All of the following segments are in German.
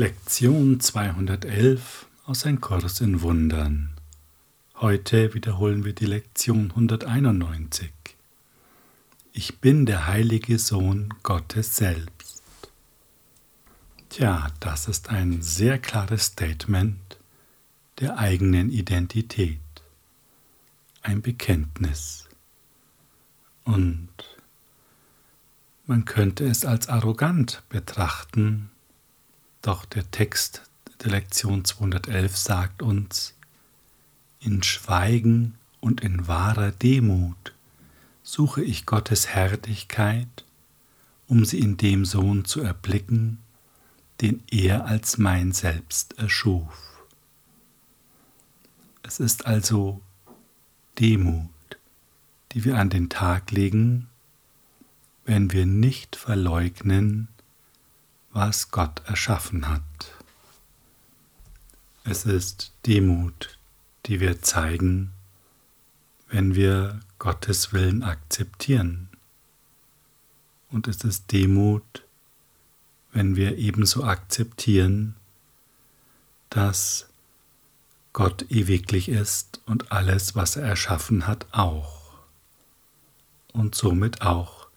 Lektion 211 aus Ein Kurs in Wundern. Heute wiederholen wir die Lektion 191. Ich bin der heilige Sohn Gottes selbst. Tja, das ist ein sehr klares Statement der eigenen Identität, ein Bekenntnis. Und man könnte es als arrogant betrachten, doch der Text der Lektion 211 sagt uns, in Schweigen und in wahrer Demut suche ich Gottes Herrlichkeit, um sie in dem Sohn zu erblicken, den er als mein Selbst erschuf. Es ist also Demut, die wir an den Tag legen, wenn wir nicht verleugnen, was Gott erschaffen hat. Es ist Demut, die wir zeigen, wenn wir Gottes Willen akzeptieren. Und es ist Demut, wenn wir ebenso akzeptieren, dass Gott ewiglich ist und alles, was er erschaffen hat, auch. Und somit auch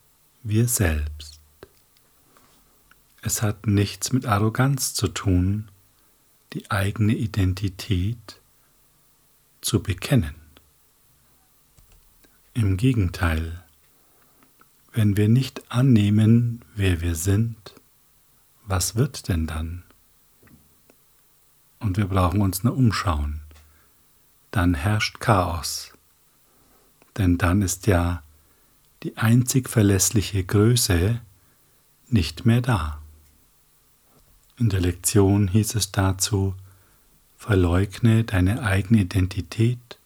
wir selbst. Es hat nichts mit Arroganz zu tun, die eigene Identität zu bekennen. Im Gegenteil, wenn wir nicht annehmen, wer wir sind, was wird denn dann? Und wir brauchen uns nur umschauen. Dann herrscht Chaos. Denn dann ist ja die einzig verlässliche Größe nicht mehr da. In der Lektion hieß es dazu, verleugne deine eigene Identität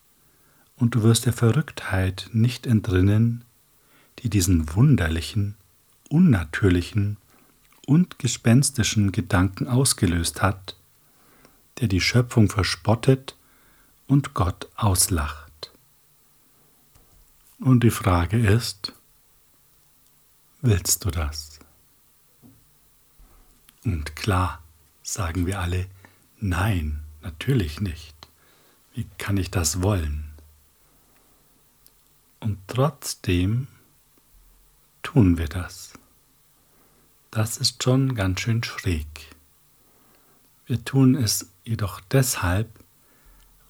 und du wirst der Verrücktheit nicht entrinnen, die diesen wunderlichen, unnatürlichen und gespenstischen Gedanken ausgelöst hat, der die Schöpfung verspottet und Gott auslacht. Und die Frage ist, willst du das? Und klar sagen wir alle, nein, natürlich nicht. Wie kann ich das wollen? Und trotzdem tun wir das. Das ist schon ganz schön schräg. Wir tun es jedoch deshalb,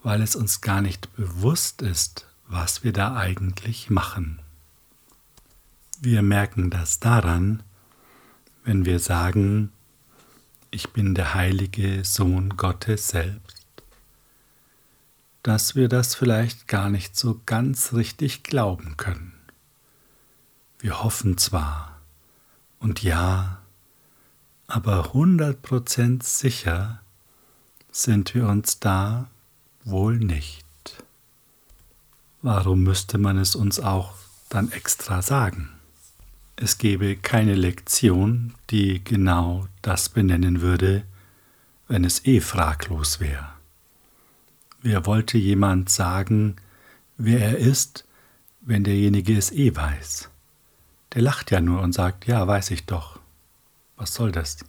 weil es uns gar nicht bewusst ist, was wir da eigentlich machen. Wir merken das daran, wenn wir sagen, ich bin der heilige Sohn Gottes selbst, dass wir das vielleicht gar nicht so ganz richtig glauben können. Wir hoffen zwar und ja, aber hundert Prozent sicher sind wir uns da wohl nicht. Warum müsste man es uns auch dann extra sagen? Es gäbe keine Lektion, die genau das benennen würde, wenn es eh fraglos wäre. Wer wollte jemand sagen, wer er ist, wenn derjenige es eh weiß? Der lacht ja nur und sagt, ja, weiß ich doch. Was soll das?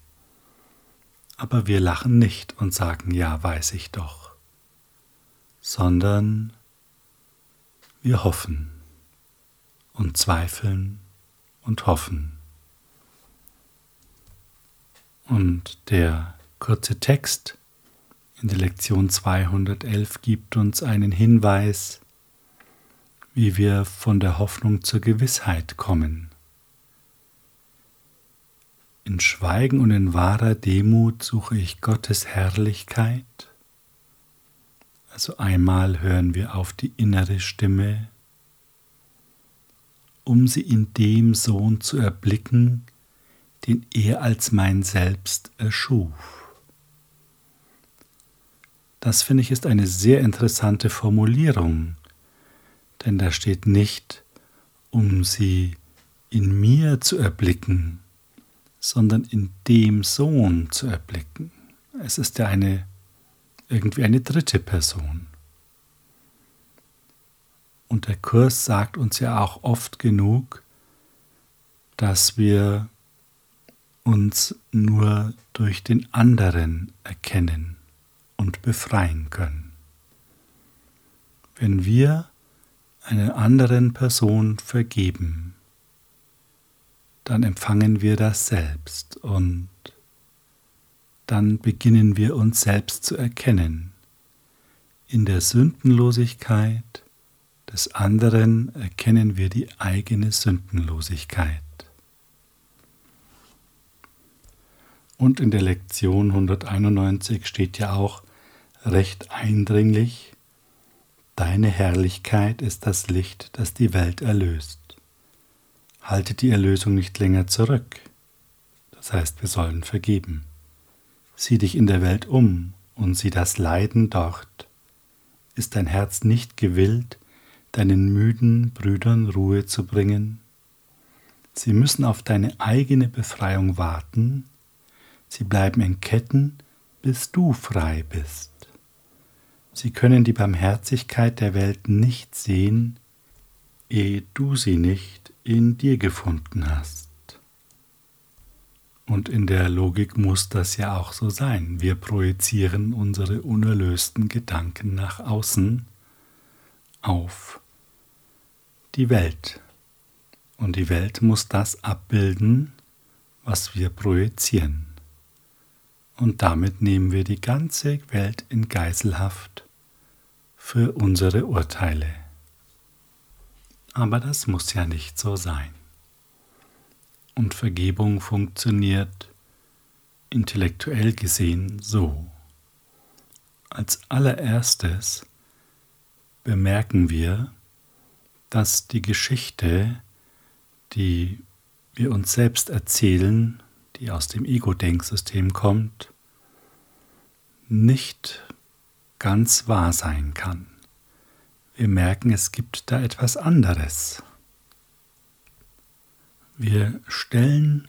Aber wir lachen nicht und sagen, ja, weiß ich doch, sondern wir hoffen und zweifeln und hoffen. Und der kurze Text in der Lektion 211 gibt uns einen Hinweis, wie wir von der Hoffnung zur Gewissheit kommen. In Schweigen und in wahrer Demut suche ich Gottes Herrlichkeit. Also einmal hören wir auf die innere Stimme um sie in dem Sohn zu erblicken, den er als mein Selbst erschuf. Das finde ich ist eine sehr interessante Formulierung, denn da steht nicht, um sie in mir zu erblicken, sondern in dem Sohn zu erblicken. Es ist ja eine irgendwie eine dritte Person. Und der Kurs sagt uns ja auch oft genug, dass wir uns nur durch den anderen erkennen und befreien können. Wenn wir einer anderen Person vergeben, dann empfangen wir das selbst und dann beginnen wir uns selbst zu erkennen. In der Sündenlosigkeit des anderen erkennen wir die eigene Sündenlosigkeit. Und in der Lektion 191 steht ja auch recht eindringlich, Deine Herrlichkeit ist das Licht, das die Welt erlöst. Halte die Erlösung nicht länger zurück. Das heißt, wir sollen vergeben. Sieh dich in der Welt um und sieh das Leiden dort. Ist dein Herz nicht gewillt, deinen müden Brüdern Ruhe zu bringen? Sie müssen auf deine eigene Befreiung warten. Sie bleiben in Ketten, bis du frei bist. Sie können die Barmherzigkeit der Welt nicht sehen, ehe du sie nicht in dir gefunden hast. Und in der Logik muss das ja auch so sein. Wir projizieren unsere unerlösten Gedanken nach außen auf die Welt. Und die Welt muss das abbilden, was wir projizieren. Und damit nehmen wir die ganze Welt in Geiselhaft für unsere Urteile. Aber das muss ja nicht so sein. Und Vergebung funktioniert intellektuell gesehen so. Als allererstes bemerken wir, dass die Geschichte, die wir uns selbst erzählen, die aus dem Ego-Denksystem kommt, nicht ganz wahr sein kann. Wir merken, es gibt da etwas anderes. Wir stellen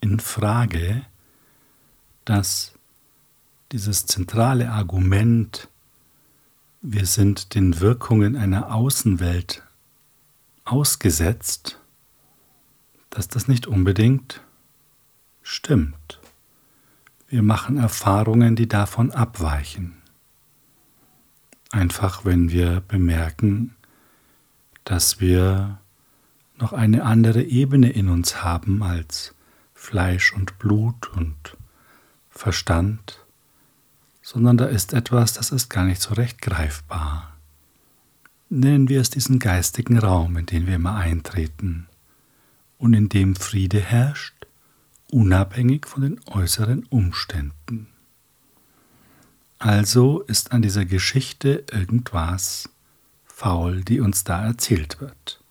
in Frage, dass dieses zentrale Argument, wir sind den Wirkungen einer Außenwelt ausgesetzt, dass das nicht unbedingt stimmt. Wir machen Erfahrungen, die davon abweichen. Einfach wenn wir bemerken, dass wir noch eine andere Ebene in uns haben als Fleisch und Blut und Verstand, sondern da ist etwas, das ist gar nicht so recht greifbar. Nennen wir es diesen geistigen Raum, in den wir immer eintreten und in dem Friede herrscht, unabhängig von den äußeren Umständen. Also ist an dieser Geschichte irgendwas faul, die uns da erzählt wird.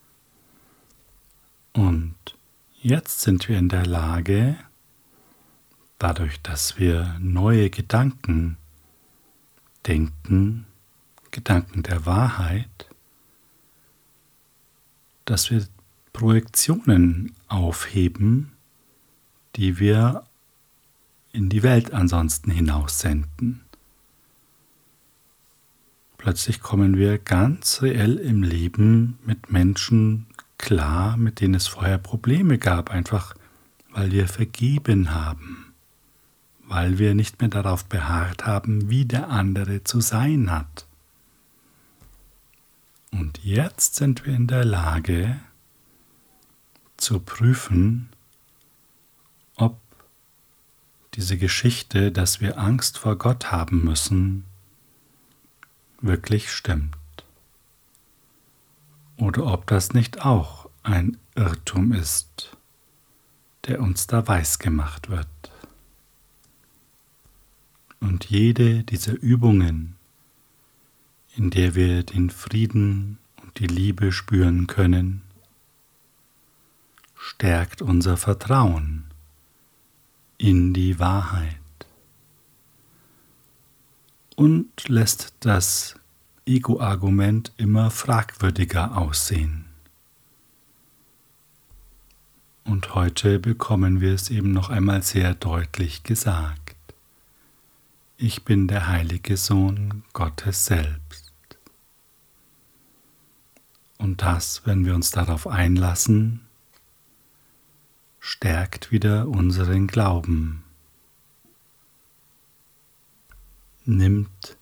Und jetzt sind wir in der Lage, dadurch, dass wir neue Gedanken denken, Gedanken der Wahrheit, dass wir Projektionen aufheben, die wir in die Welt ansonsten hinaussenden. Plötzlich kommen wir ganz reell im Leben mit Menschen klar, mit denen es vorher Probleme gab, einfach weil wir vergeben haben, weil wir nicht mehr darauf beharrt haben, wie der andere zu sein hat. Und jetzt sind wir in der Lage zu prüfen, ob diese Geschichte, dass wir Angst vor Gott haben müssen, wirklich stimmt. Oder ob das nicht auch ein Irrtum ist, der uns da weiß gemacht wird. Und jede dieser Übungen, in der wir den Frieden und die Liebe spüren können, stärkt unser Vertrauen in die Wahrheit und lässt das Ego-Argument immer fragwürdiger aussehen. Und heute bekommen wir es eben noch einmal sehr deutlich gesagt. Ich bin der heilige Sohn Gottes selbst. Und das, wenn wir uns darauf einlassen, stärkt wieder unseren Glauben, nimmt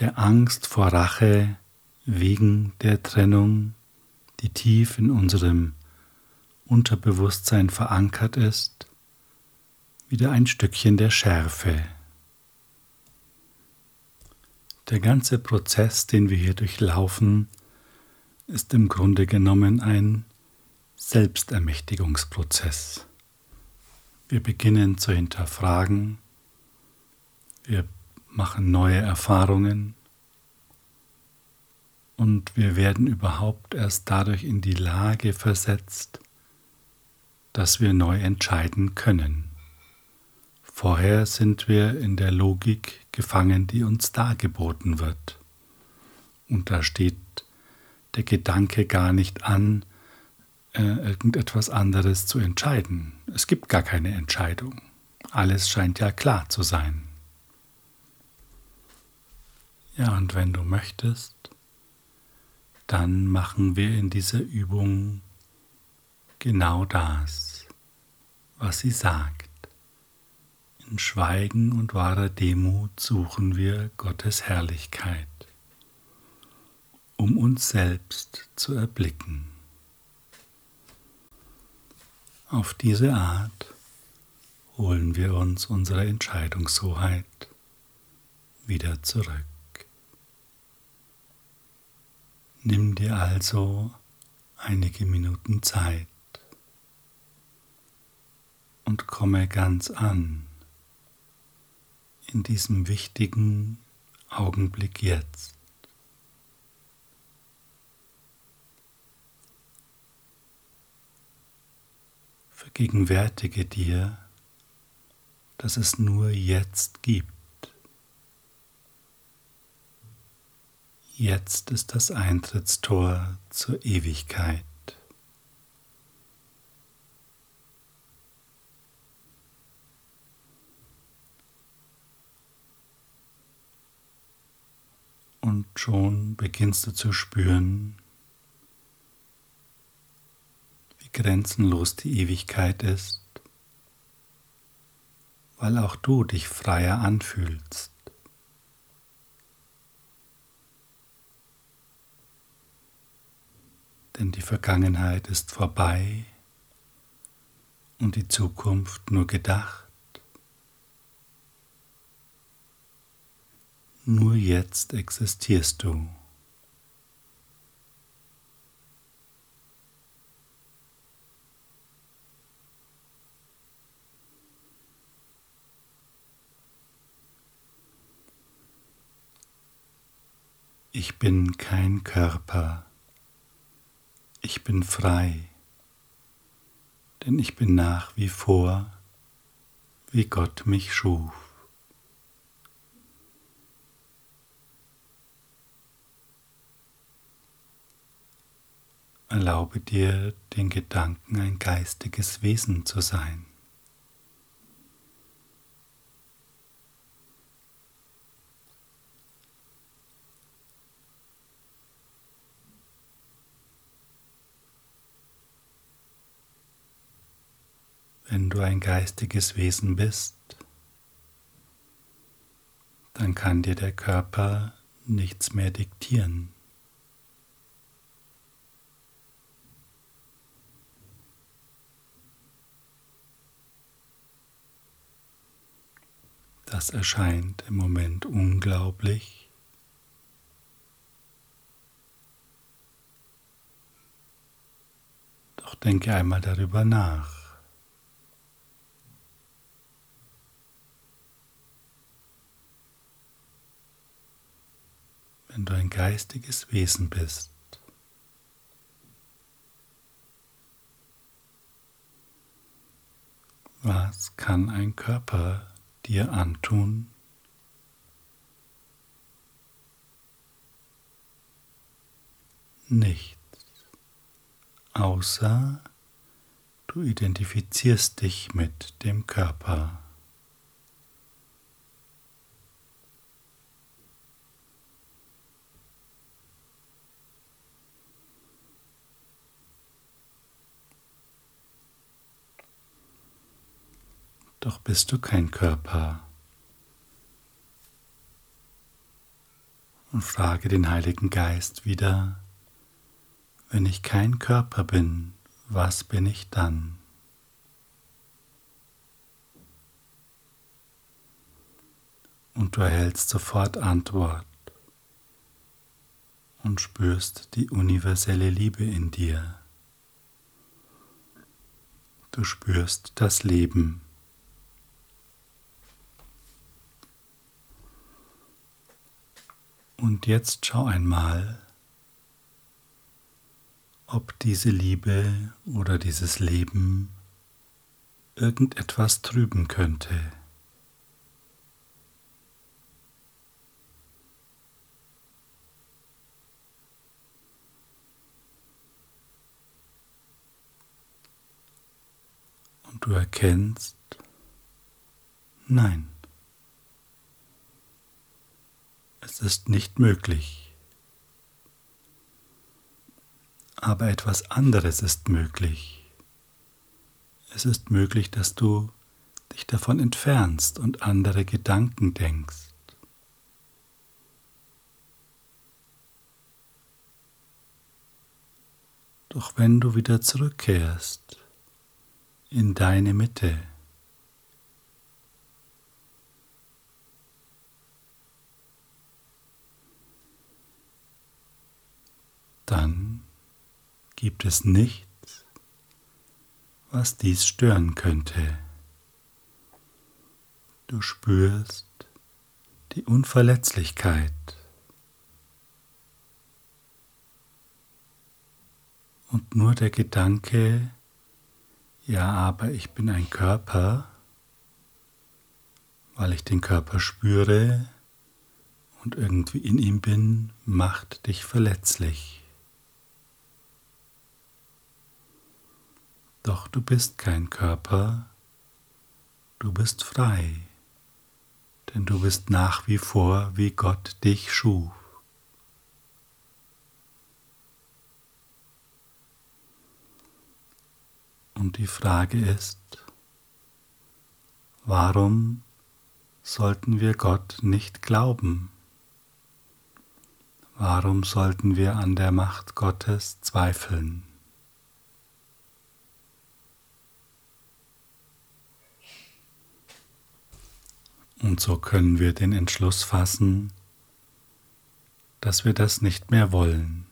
der Angst vor Rache wegen der Trennung, die tief in unserem Unterbewusstsein verankert ist, wieder ein Stückchen der Schärfe. Der ganze Prozess, den wir hier durchlaufen, ist im Grunde genommen ein Selbstermächtigungsprozess. Wir beginnen zu hinterfragen, wir machen neue Erfahrungen und wir werden überhaupt erst dadurch in die Lage versetzt, dass wir neu entscheiden können. Vorher sind wir in der Logik gefangen, die uns dargeboten wird. Und da steht der Gedanke gar nicht an, äh, irgendetwas anderes zu entscheiden. Es gibt gar keine Entscheidung. Alles scheint ja klar zu sein. Ja, und wenn du möchtest, dann machen wir in dieser Übung genau das, was sie sagt. In Schweigen und wahrer Demut suchen wir Gottes Herrlichkeit, um uns selbst zu erblicken. Auf diese Art holen wir uns unsere Entscheidungshoheit wieder zurück. Nimm dir also einige Minuten Zeit und komme ganz an in diesem wichtigen Augenblick jetzt. Vergegenwärtige dir, dass es nur jetzt gibt. Jetzt ist das Eintrittstor zur Ewigkeit. und schon beginnst du zu spüren, wie grenzenlos die Ewigkeit ist, weil auch du dich freier anfühlst. Denn die Vergangenheit ist vorbei und die Zukunft nur gedacht. Nur jetzt existierst du. Ich bin kein Körper, ich bin frei, denn ich bin nach wie vor, wie Gott mich schuf. Erlaube dir den Gedanken, ein geistiges Wesen zu sein. Wenn du ein geistiges Wesen bist, dann kann dir der Körper nichts mehr diktieren. Das erscheint im Moment unglaublich. Doch denke einmal darüber nach. Wenn du ein geistiges Wesen bist, was kann ein Körper dir antun? Nichts, außer du identifizierst dich mit dem Körper. Doch bist du kein Körper. Und frage den Heiligen Geist wieder, wenn ich kein Körper bin, was bin ich dann? Und du erhältst sofort Antwort und spürst die universelle Liebe in dir. Du spürst das Leben. Und jetzt schau einmal, ob diese Liebe oder dieses Leben irgendetwas trüben könnte. Und du erkennst, nein, es ist nicht möglich. Aber etwas anderes ist möglich. Es ist möglich, dass du dich davon entfernst und andere Gedanken denkst. Doch wenn du wieder zurückkehrst in deine Mitte, dann gibt es nichts, was dies stören könnte. Du spürst die Unverletzlichkeit. Und nur der Gedanke, ja, aber ich bin ein Körper, weil ich den Körper spüre und irgendwie in ihm bin, macht dich verletzlich. Doch du bist kein Körper, du bist frei, denn du bist nach wie vor, wie Gott dich schuf. Und die Frage ist, warum sollten wir Gott nicht glauben? Warum sollten wir an der Macht Gottes zweifeln? Und so können wir den Entschluss fassen, dass wir das nicht mehr wollen,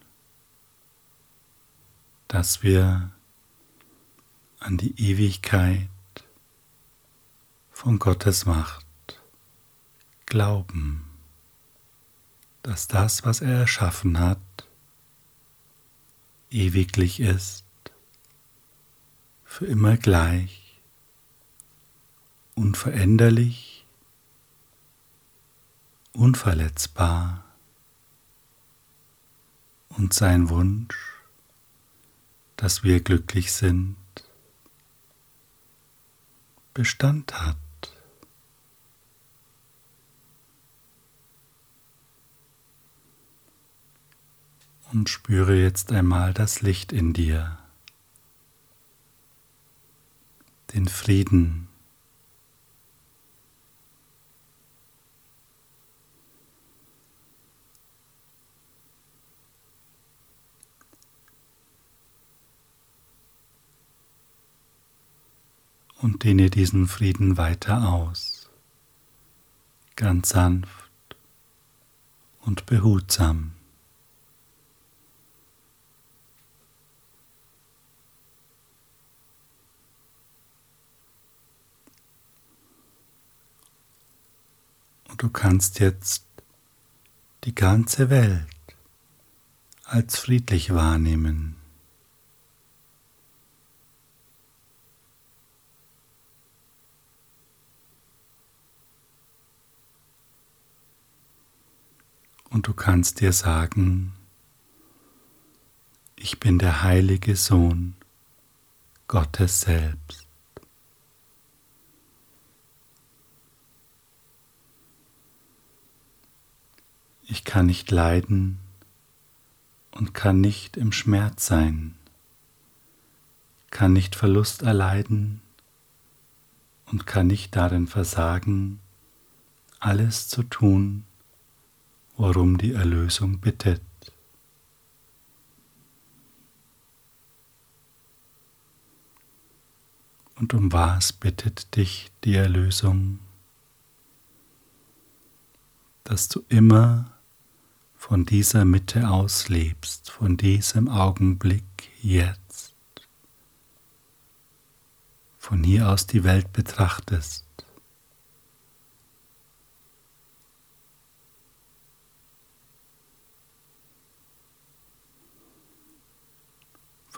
dass wir an die Ewigkeit von Gottes Macht glauben, dass das, was er erschaffen hat, ewiglich ist, für immer gleich, unveränderlich unverletzbar und sein Wunsch, dass wir glücklich sind, Bestand hat. Und spüre jetzt einmal das Licht in dir, den Frieden, dehne diesen Frieden weiter aus, ganz sanft und behutsam. Und du kannst jetzt die ganze Welt als friedlich wahrnehmen. Und du kannst dir sagen, ich bin der heilige Sohn Gottes selbst. Ich kann nicht leiden und kann nicht im Schmerz sein, kann nicht Verlust erleiden und kann nicht darin versagen, alles zu tun, worum die Erlösung bittet. Und um was bittet dich die Erlösung? Dass du immer von dieser Mitte aus lebst, von diesem Augenblick jetzt, von hier aus die Welt betrachtest.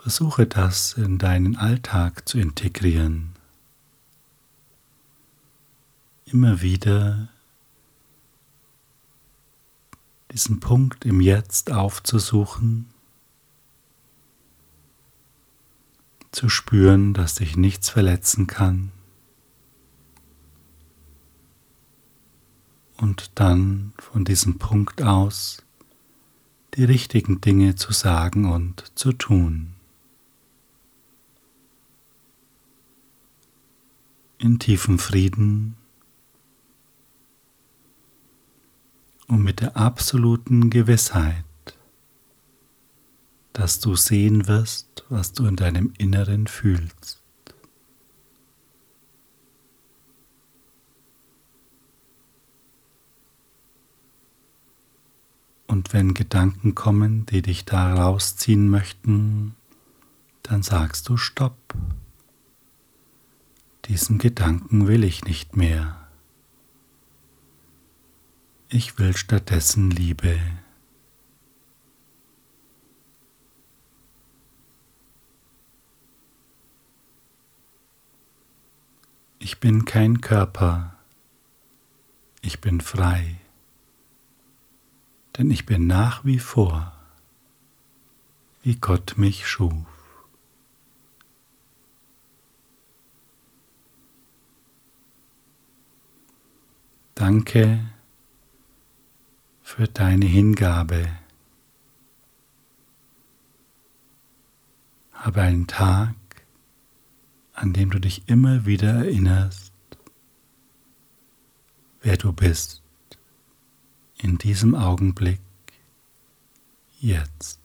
Versuche das in deinen Alltag zu integrieren. Immer wieder diesen Punkt im Jetzt aufzusuchen, zu spüren, dass dich nichts verletzen kann und dann von diesem Punkt aus die richtigen Dinge zu sagen und zu tun. In tiefem Frieden und mit der absoluten Gewissheit, dass du sehen wirst, was du in deinem Inneren fühlst. Und wenn Gedanken kommen, die dich da rausziehen möchten, dann sagst du Stopp. Diesen Gedanken will ich nicht mehr. Ich will stattdessen Liebe. Ich bin kein Körper, ich bin frei, denn ich bin nach wie vor, wie Gott mich schuf. Danke für deine Hingabe. Habe einen Tag, an dem du dich immer wieder erinnerst, wer du bist in diesem Augenblick jetzt.